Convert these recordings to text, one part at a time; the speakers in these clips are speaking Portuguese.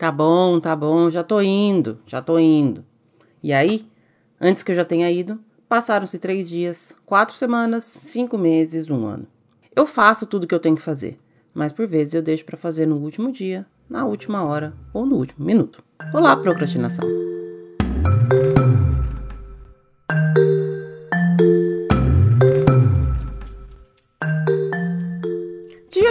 Tá bom, tá bom, já tô indo, já tô indo. E aí, antes que eu já tenha ido, passaram-se três dias, quatro semanas, cinco meses, um ano. Eu faço tudo o que eu tenho que fazer, mas por vezes eu deixo para fazer no último dia, na última hora ou no último minuto. Olá, procrastinação.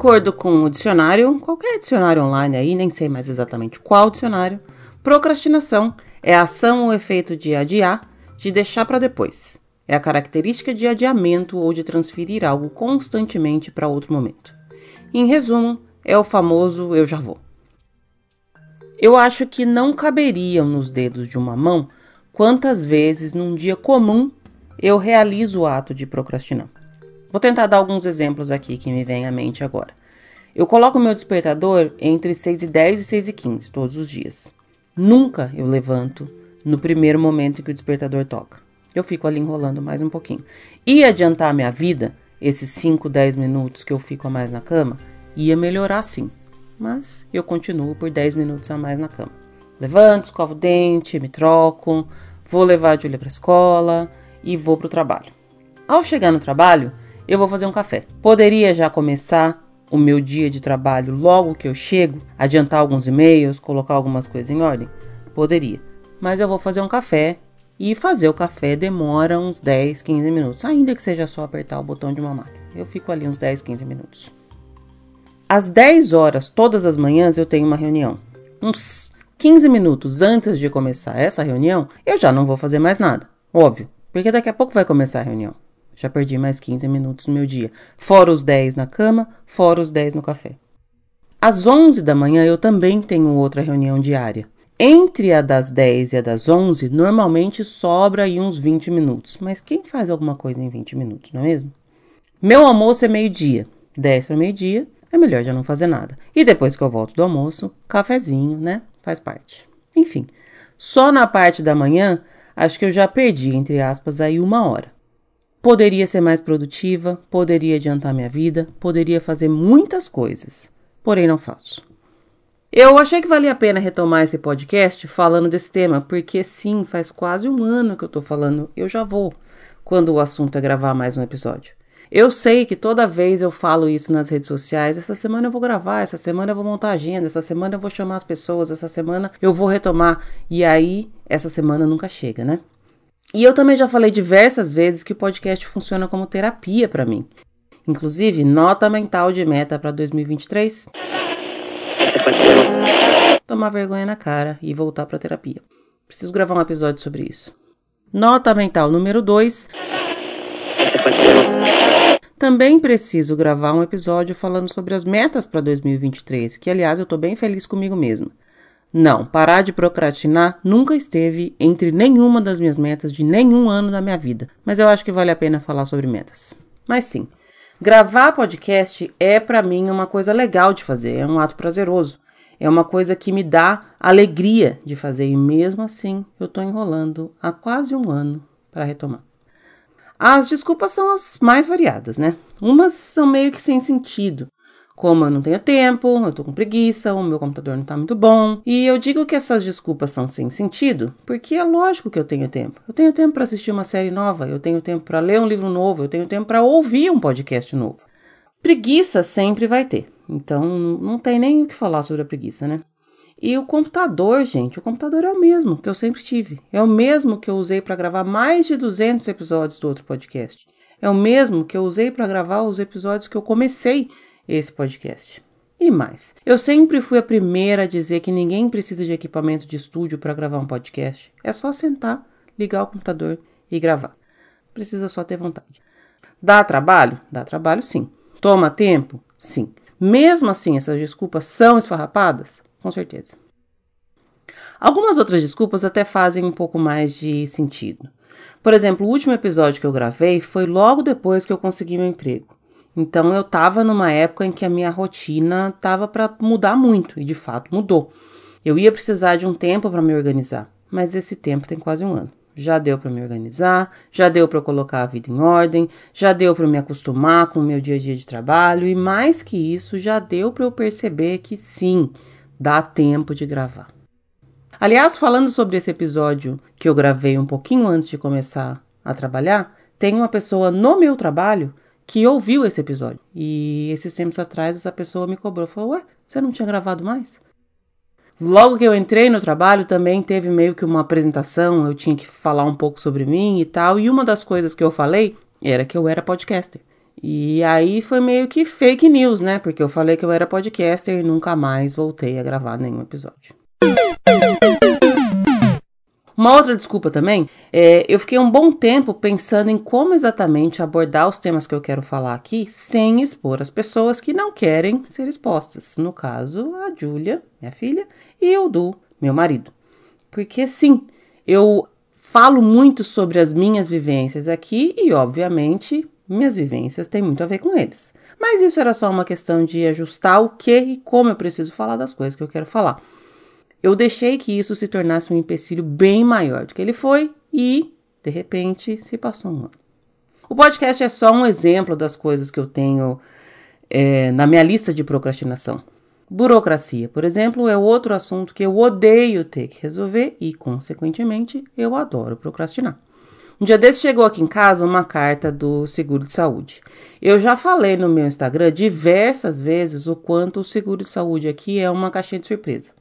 Acordo com o dicionário, qualquer dicionário online aí, nem sei mais exatamente qual dicionário, procrastinação é a ação ou efeito de adiar, de deixar para depois. É a característica de adiamento ou de transferir algo constantemente para outro momento. Em resumo, é o famoso eu já vou. Eu acho que não caberiam nos dedos de uma mão quantas vezes num dia comum eu realizo o ato de procrastinar. Vou tentar dar alguns exemplos aqui que me vêm à mente agora. Eu coloco meu despertador entre 6 e 10 e 6 e 15 todos os dias. Nunca eu levanto no primeiro momento que o despertador toca. Eu fico ali enrolando mais um pouquinho. E adiantar minha vida, esses 5, 10 minutos que eu fico a mais na cama, ia melhorar sim. Mas eu continuo por 10 minutos a mais na cama. Levanto, escovo o dente, me troco, vou levar a Julia para a escola e vou para o trabalho. Ao chegar no trabalho, eu vou fazer um café. Poderia já começar o meu dia de trabalho logo que eu chego, adiantar alguns e-mails, colocar algumas coisas em ordem? Poderia. Mas eu vou fazer um café e fazer o café demora uns 10, 15 minutos, ainda que seja só apertar o botão de uma máquina. Eu fico ali uns 10, 15 minutos. Às 10 horas, todas as manhãs, eu tenho uma reunião. Uns 15 minutos antes de começar essa reunião, eu já não vou fazer mais nada. Óbvio, porque daqui a pouco vai começar a reunião. Já perdi mais 15 minutos no meu dia. Fora os 10 na cama, fora os 10 no café. Às 11 da manhã eu também tenho outra reunião diária. Entre a das 10 e a das 11, normalmente sobra aí uns 20 minutos. Mas quem faz alguma coisa em 20 minutos, não é mesmo? Meu almoço é meio-dia. 10 para meio-dia, é melhor já não fazer nada. E depois que eu volto do almoço, cafezinho, né? Faz parte. Enfim, só na parte da manhã, acho que eu já perdi, entre aspas, aí uma hora. Poderia ser mais produtiva, poderia adiantar minha vida, poderia fazer muitas coisas, porém não faço. Eu achei que valia a pena retomar esse podcast falando desse tema, porque sim, faz quase um ano que eu tô falando, eu já vou, quando o assunto é gravar mais um episódio. Eu sei que toda vez eu falo isso nas redes sociais, essa semana eu vou gravar, essa semana eu vou montar agenda, essa semana eu vou chamar as pessoas, essa semana eu vou retomar, e aí essa semana nunca chega, né? E eu também já falei diversas vezes que o podcast funciona como terapia para mim. Inclusive, nota mental de meta para 2023. Tomar vergonha na cara e voltar para terapia. Preciso gravar um episódio sobre isso. Nota mental número 2. Também preciso gravar um episódio falando sobre as metas para 2023, que aliás eu tô bem feliz comigo mesma. Não, parar de procrastinar nunca esteve entre nenhuma das minhas metas de nenhum ano da minha vida, mas eu acho que vale a pena falar sobre metas. Mas sim, gravar podcast é para mim uma coisa legal de fazer, é um ato prazeroso. É uma coisa que me dá alegria de fazer e mesmo assim eu tô enrolando há quase um ano para retomar. As desculpas são as mais variadas, né? Umas são meio que sem sentido, como eu não tenho tempo, eu tô com preguiça, o meu computador não tá muito bom. E eu digo que essas desculpas são sem sentido, porque é lógico que eu tenho tempo. Eu tenho tempo para assistir uma série nova, eu tenho tempo para ler um livro novo, eu tenho tempo para ouvir um podcast novo. Preguiça sempre vai ter. Então não tem nem o que falar sobre a preguiça, né? E o computador, gente, o computador é o mesmo que eu sempre tive. É o mesmo que eu usei para gravar mais de 200 episódios do outro podcast. É o mesmo que eu usei para gravar os episódios que eu comecei esse podcast. E mais, eu sempre fui a primeira a dizer que ninguém precisa de equipamento de estúdio para gravar um podcast. É só sentar, ligar o computador e gravar. Precisa só ter vontade. Dá trabalho? Dá trabalho sim. Toma tempo? Sim. Mesmo assim, essas desculpas são esfarrapadas? Com certeza. Algumas outras desculpas até fazem um pouco mais de sentido. Por exemplo, o último episódio que eu gravei foi logo depois que eu consegui meu emprego. Então eu estava numa época em que a minha rotina estava para mudar muito e de fato mudou. Eu ia precisar de um tempo para me organizar, mas esse tempo tem quase um ano. Já deu para me organizar, já deu para colocar a vida em ordem, já deu para me acostumar com o meu dia a dia de trabalho e mais que isso, já deu para eu perceber que sim, dá tempo de gravar. Aliás, falando sobre esse episódio que eu gravei um pouquinho antes de começar a trabalhar, tem uma pessoa no meu trabalho que ouviu esse episódio. E esses tempos atrás essa pessoa me cobrou, falou: "Ué, você não tinha gravado mais?" Logo que eu entrei no trabalho, também teve meio que uma apresentação, eu tinha que falar um pouco sobre mim e tal, e uma das coisas que eu falei era que eu era podcaster. E aí foi meio que fake news, né? Porque eu falei que eu era podcaster e nunca mais voltei a gravar nenhum episódio. Uma outra desculpa também é eu fiquei um bom tempo pensando em como exatamente abordar os temas que eu quero falar aqui sem expor as pessoas que não querem ser expostas. No caso, a Júlia, minha filha, e o Du, meu marido. Porque sim, eu falo muito sobre as minhas vivências aqui e, obviamente, minhas vivências têm muito a ver com eles. Mas isso era só uma questão de ajustar o que e como eu preciso falar das coisas que eu quero falar. Eu deixei que isso se tornasse um empecilho bem maior do que ele foi e, de repente, se passou um ano. O podcast é só um exemplo das coisas que eu tenho é, na minha lista de procrastinação. Burocracia, por exemplo, é outro assunto que eu odeio ter que resolver e, consequentemente, eu adoro procrastinar. Um dia desse chegou aqui em casa uma carta do seguro de saúde. Eu já falei no meu Instagram diversas vezes o quanto o seguro de saúde aqui é uma caixinha de surpresa.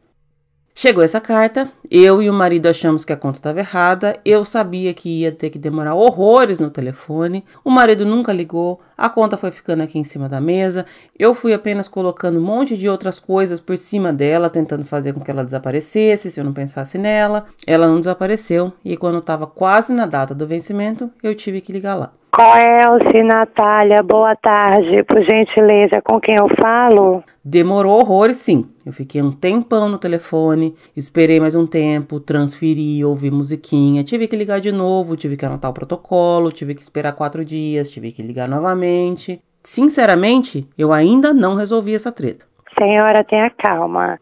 Chegou essa carta, eu e o marido achamos que a conta estava errada, eu sabia que ia ter que demorar horrores no telefone, o marido nunca ligou, a conta foi ficando aqui em cima da mesa, eu fui apenas colocando um monte de outras coisas por cima dela, tentando fazer com que ela desaparecesse, se eu não pensasse nela. Ela não desapareceu e quando estava quase na data do vencimento, eu tive que ligar lá. Coelce, Natália, boa tarde. Por gentileza, com quem eu falo? Demorou horrores, sim. Eu fiquei um tempão no telefone, esperei mais um tempo, transferi, ouvi musiquinha, tive que ligar de novo, tive que anotar o protocolo, tive que esperar quatro dias, tive que ligar novamente. Sinceramente, eu ainda não resolvi essa treta. Senhora, tenha calma.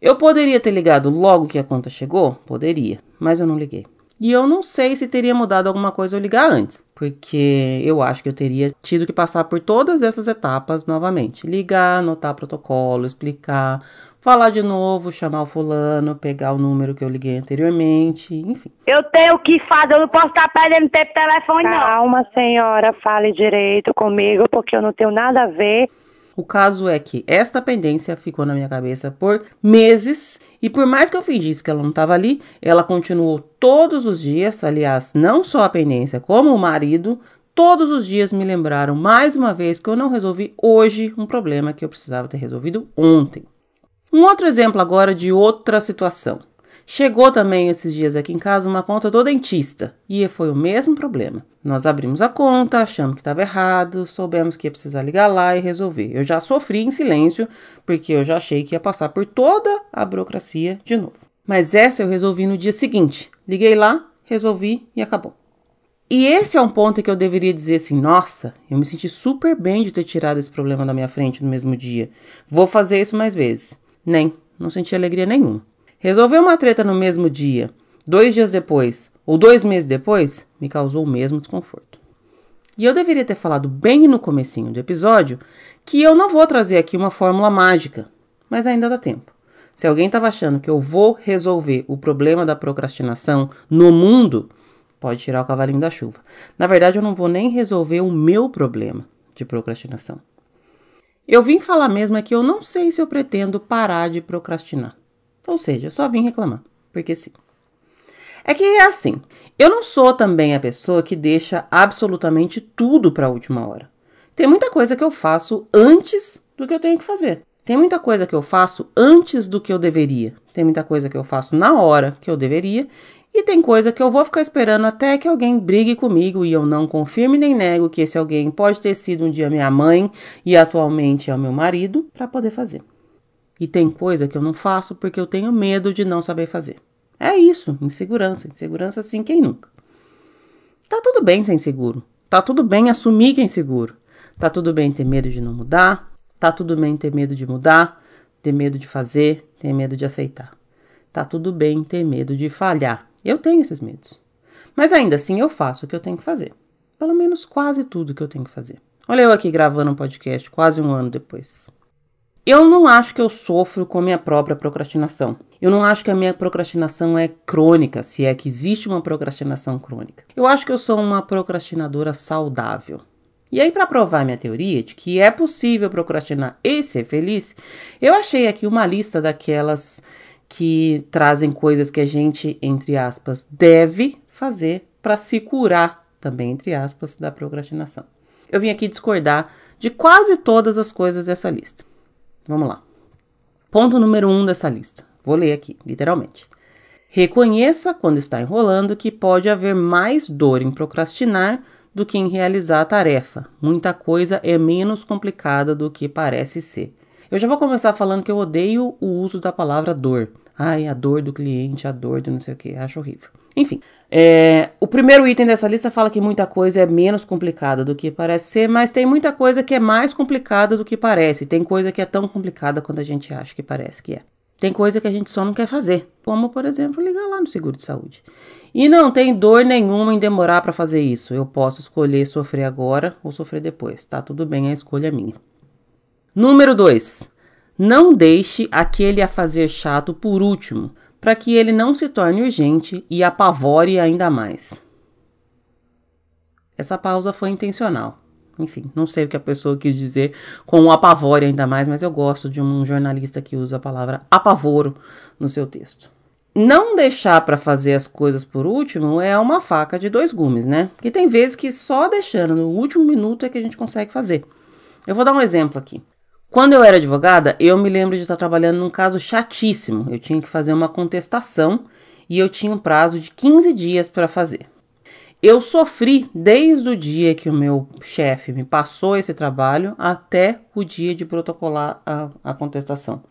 Eu poderia ter ligado logo que a conta chegou? Poderia, mas eu não liguei. E eu não sei se teria mudado alguma coisa eu ligar antes, porque eu acho que eu teria tido que passar por todas essas etapas novamente: ligar, anotar protocolo, explicar, falar de novo, chamar o fulano, pegar o número que eu liguei anteriormente, enfim. Eu tenho o que fazer, eu não posso estar perdendo tempo telefone, não. Calma, senhora, fale direito comigo, porque eu não tenho nada a ver. O caso é que esta pendência ficou na minha cabeça por meses e por mais que eu fingisse que ela não estava ali, ela continuou todos os dias, aliás, não só a pendência, como o marido, todos os dias me lembraram mais uma vez que eu não resolvi hoje um problema que eu precisava ter resolvido ontem. Um outro exemplo agora de outra situação. Chegou também esses dias aqui em casa uma conta do dentista e foi o mesmo problema. Nós abrimos a conta, achamos que estava errado, soubemos que ia precisar ligar lá e resolver. Eu já sofri em silêncio porque eu já achei que ia passar por toda a burocracia de novo. Mas essa eu resolvi no dia seguinte. Liguei lá, resolvi e acabou. E esse é um ponto que eu deveria dizer assim: nossa, eu me senti super bem de ter tirado esse problema da minha frente no mesmo dia. Vou fazer isso mais vezes. Nem, não senti alegria nenhuma. Resolver uma treta no mesmo dia, dois dias depois ou dois meses depois, me causou o mesmo desconforto. E eu deveria ter falado bem no comecinho do episódio que eu não vou trazer aqui uma fórmula mágica, mas ainda dá tempo. Se alguém estava achando que eu vou resolver o problema da procrastinação no mundo, pode tirar o cavalinho da chuva. Na verdade, eu não vou nem resolver o meu problema de procrastinação. Eu vim falar mesmo é que eu não sei se eu pretendo parar de procrastinar. Ou seja, só vim reclamar, porque sim. É que é assim, eu não sou também a pessoa que deixa absolutamente tudo para a última hora. Tem muita coisa que eu faço antes do que eu tenho que fazer. Tem muita coisa que eu faço antes do que eu deveria. Tem muita coisa que eu faço na hora que eu deveria. E tem coisa que eu vou ficar esperando até que alguém brigue comigo e eu não confirme nem nego que esse alguém pode ter sido um dia minha mãe e atualmente é o meu marido para poder fazer. E tem coisa que eu não faço porque eu tenho medo de não saber fazer. É isso, insegurança. Insegurança sim, quem nunca? Tá tudo bem ser inseguro. Tá tudo bem assumir que é inseguro. Tá tudo bem ter medo de não mudar. Tá tudo bem ter medo de mudar, ter medo de fazer, ter medo de aceitar. Tá tudo bem ter medo de falhar. Eu tenho esses medos. Mas ainda assim eu faço o que eu tenho que fazer. Pelo menos quase tudo que eu tenho que fazer. Olha eu aqui gravando um podcast quase um ano depois. Eu não acho que eu sofro com a minha própria procrastinação. Eu não acho que a minha procrastinação é crônica, se é que existe uma procrastinação crônica. Eu acho que eu sou uma procrastinadora saudável. E aí, para provar minha teoria de que é possível procrastinar e ser feliz, eu achei aqui uma lista daquelas que trazem coisas que a gente, entre aspas, deve fazer para se curar, também, entre aspas, da procrastinação. Eu vim aqui discordar de quase todas as coisas dessa lista. Vamos lá. Ponto número um dessa lista. Vou ler aqui, literalmente. Reconheça, quando está enrolando, que pode haver mais dor em procrastinar do que em realizar a tarefa. Muita coisa é menos complicada do que parece ser. Eu já vou começar falando que eu odeio o uso da palavra dor. Ai, a dor do cliente, a dor de não sei o que, acho horrível. Enfim, é, o primeiro item dessa lista fala que muita coisa é menos complicada do que parece ser, mas tem muita coisa que é mais complicada do que parece. Tem coisa que é tão complicada quanto a gente acha que parece que é. Tem coisa que a gente só não quer fazer, como por exemplo ligar lá no seguro de saúde. E não tem dor nenhuma em demorar para fazer isso. Eu posso escolher sofrer agora ou sofrer depois. Tá tudo bem, a escolha é minha. Número 2. Não deixe aquele a fazer chato por último, para que ele não se torne urgente e apavore ainda mais. Essa pausa foi intencional. Enfim, não sei o que a pessoa quis dizer com o apavore ainda mais, mas eu gosto de um jornalista que usa a palavra apavoro no seu texto. Não deixar para fazer as coisas por último é uma faca de dois gumes, né? Que tem vezes que só deixando no último minuto é que a gente consegue fazer. Eu vou dar um exemplo aqui. Quando eu era advogada, eu me lembro de estar trabalhando num caso chatíssimo. Eu tinha que fazer uma contestação e eu tinha um prazo de 15 dias para fazer. Eu sofri desde o dia que o meu chefe me passou esse trabalho até o dia de protocolar a, a, contestação.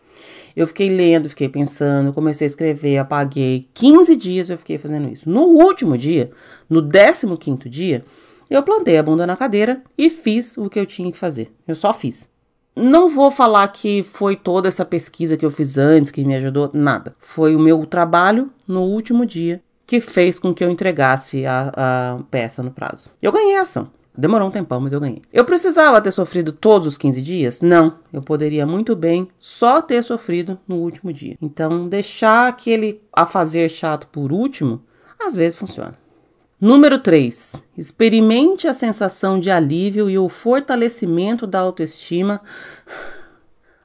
Eu fiquei lendo, fiquei pensando, comecei a escrever, apaguei. 15 dias eu fiquei fazendo isso. No último dia, no 15 dia, eu plantei a bunda na cadeira e fiz o que eu tinha que fazer. Eu só fiz. Não vou falar que foi toda essa pesquisa que eu fiz antes que me ajudou, nada. Foi o meu trabalho no último dia que fez com que eu entregasse a, a peça no prazo. Eu ganhei a ação. Demorou um tempão, mas eu ganhei. Eu precisava ter sofrido todos os 15 dias? Não. Eu poderia muito bem só ter sofrido no último dia. Então, deixar aquele a fazer chato por último, às vezes funciona. Número 3. Experimente a sensação de alívio e o fortalecimento da autoestima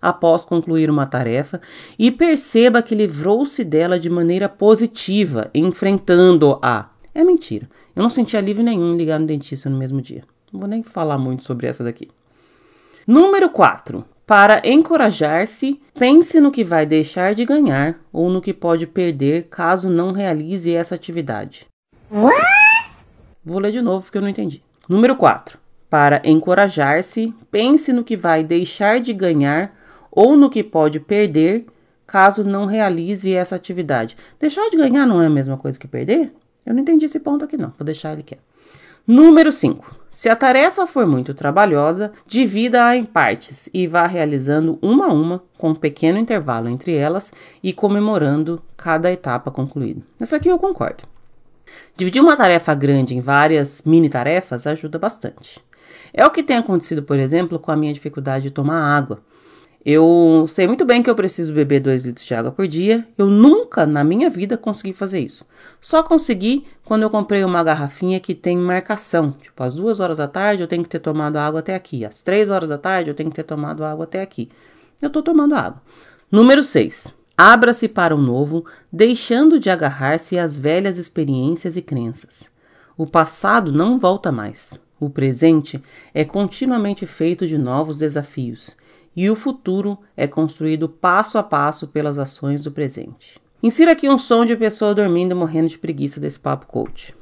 após concluir uma tarefa e perceba que livrou-se dela de maneira positiva, enfrentando-a. É mentira. Eu não senti alívio nenhum em ligar no dentista no mesmo dia. Não vou nem falar muito sobre essa daqui. Número 4. Para encorajar-se, pense no que vai deixar de ganhar ou no que pode perder caso não realize essa atividade. What? Vou ler de novo porque eu não entendi. Número 4. Para encorajar-se, pense no que vai deixar de ganhar ou no que pode perder caso não realize essa atividade. Deixar de ganhar não é a mesma coisa que perder? Eu não entendi esse ponto aqui não, vou deixar ele quieto. Número 5. Se a tarefa for muito trabalhosa, divida-a em partes e vá realizando uma a uma, com um pequeno intervalo entre elas e comemorando cada etapa concluída. Essa aqui eu concordo. Dividir uma tarefa grande em várias mini tarefas ajuda bastante. É o que tem acontecido, por exemplo, com a minha dificuldade de tomar água. Eu sei muito bem que eu preciso beber 2 litros de água por dia. Eu nunca na minha vida consegui fazer isso. Só consegui quando eu comprei uma garrafinha que tem marcação. Tipo, às 2 horas da tarde eu tenho que ter tomado água até aqui. Às 3 horas da tarde eu tenho que ter tomado água até aqui. Eu tô tomando água. Número 6. Abra-se para o novo, deixando de agarrar-se às velhas experiências e crenças. O passado não volta mais. O presente é continuamente feito de novos desafios e o futuro é construído passo a passo pelas ações do presente. Insira aqui um som de pessoa dormindo morrendo de preguiça desse papo coach.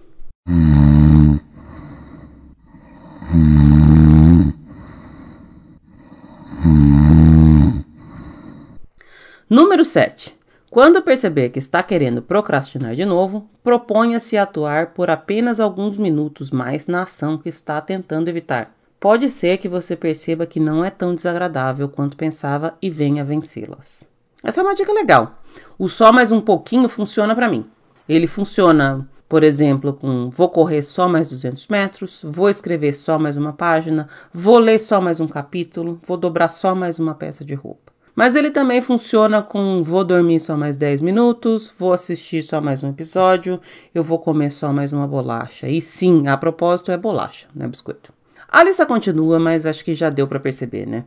Número 7. Quando perceber que está querendo procrastinar de novo, proponha-se atuar por apenas alguns minutos mais na ação que está tentando evitar. Pode ser que você perceba que não é tão desagradável quanto pensava e venha vencê-las. Essa é uma dica legal. O só mais um pouquinho funciona para mim. Ele funciona, por exemplo, com vou correr só mais 200 metros, vou escrever só mais uma página, vou ler só mais um capítulo, vou dobrar só mais uma peça de roupa. Mas ele também funciona com vou dormir só mais 10 minutos, vou assistir só mais um episódio, eu vou comer só mais uma bolacha. E sim, a propósito é bolacha, não é biscoito. A lista continua, mas acho que já deu para perceber, né?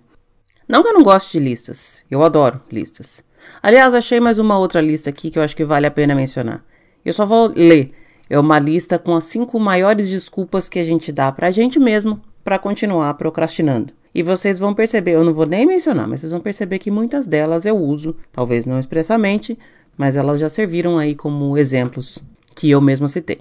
Não que eu não goste de listas, eu adoro listas. Aliás, achei mais uma outra lista aqui que eu acho que vale a pena mencionar. Eu só vou ler. É uma lista com as cinco maiores desculpas que a gente dá pra gente mesmo para continuar procrastinando. E vocês vão perceber, eu não vou nem mencionar, mas vocês vão perceber que muitas delas eu uso, talvez não expressamente, mas elas já serviram aí como exemplos que eu mesma citei.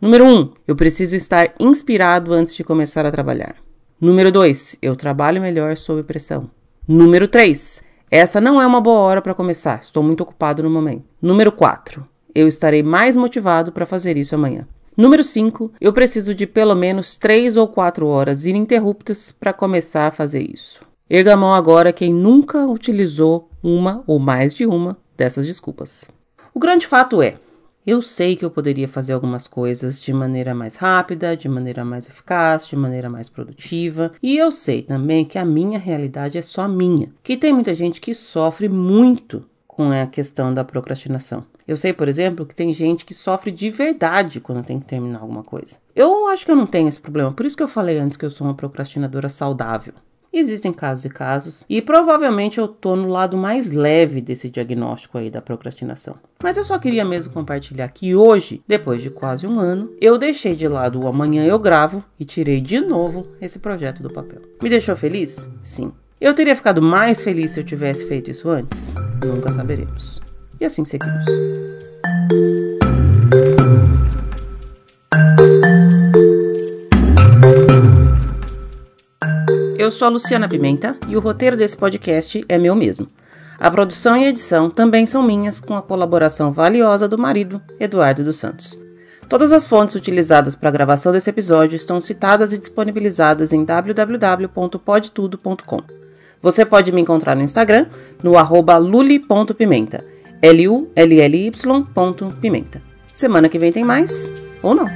Número 1, um, eu preciso estar inspirado antes de começar a trabalhar. Número 2, eu trabalho melhor sob pressão. Número 3, essa não é uma boa hora para começar, estou muito ocupado no momento. Número 4, eu estarei mais motivado para fazer isso amanhã. Número 5, eu preciso de pelo menos 3 ou 4 horas ininterruptas para começar a fazer isso. Erga a mão agora quem nunca utilizou uma ou mais de uma dessas desculpas. O grande fato é, eu sei que eu poderia fazer algumas coisas de maneira mais rápida, de maneira mais eficaz, de maneira mais produtiva, e eu sei também que a minha realidade é só minha, que tem muita gente que sofre muito com a questão da procrastinação. Eu sei, por exemplo, que tem gente que sofre de verdade quando tem que terminar alguma coisa. Eu acho que eu não tenho esse problema, por isso que eu falei antes que eu sou uma procrastinadora saudável. Existem casos e casos, e provavelmente eu tô no lado mais leve desse diagnóstico aí da procrastinação. Mas eu só queria mesmo compartilhar que hoje, depois de quase um ano, eu deixei de lado o amanhã eu gravo e tirei de novo esse projeto do papel. Me deixou feliz? Sim. Eu teria ficado mais feliz se eu tivesse feito isso antes? Nunca saberemos. E assim seguimos. Eu sou a Luciana Pimenta e o roteiro desse podcast é meu mesmo. A produção e edição também são minhas, com a colaboração valiosa do marido, Eduardo dos Santos. Todas as fontes utilizadas para a gravação desse episódio estão citadas e disponibilizadas em www.podtudo.com. Você pode me encontrar no Instagram, no arroba luli.pimenta. L-U-L-L-Y. Pimenta. Semana que vem tem mais, ou não.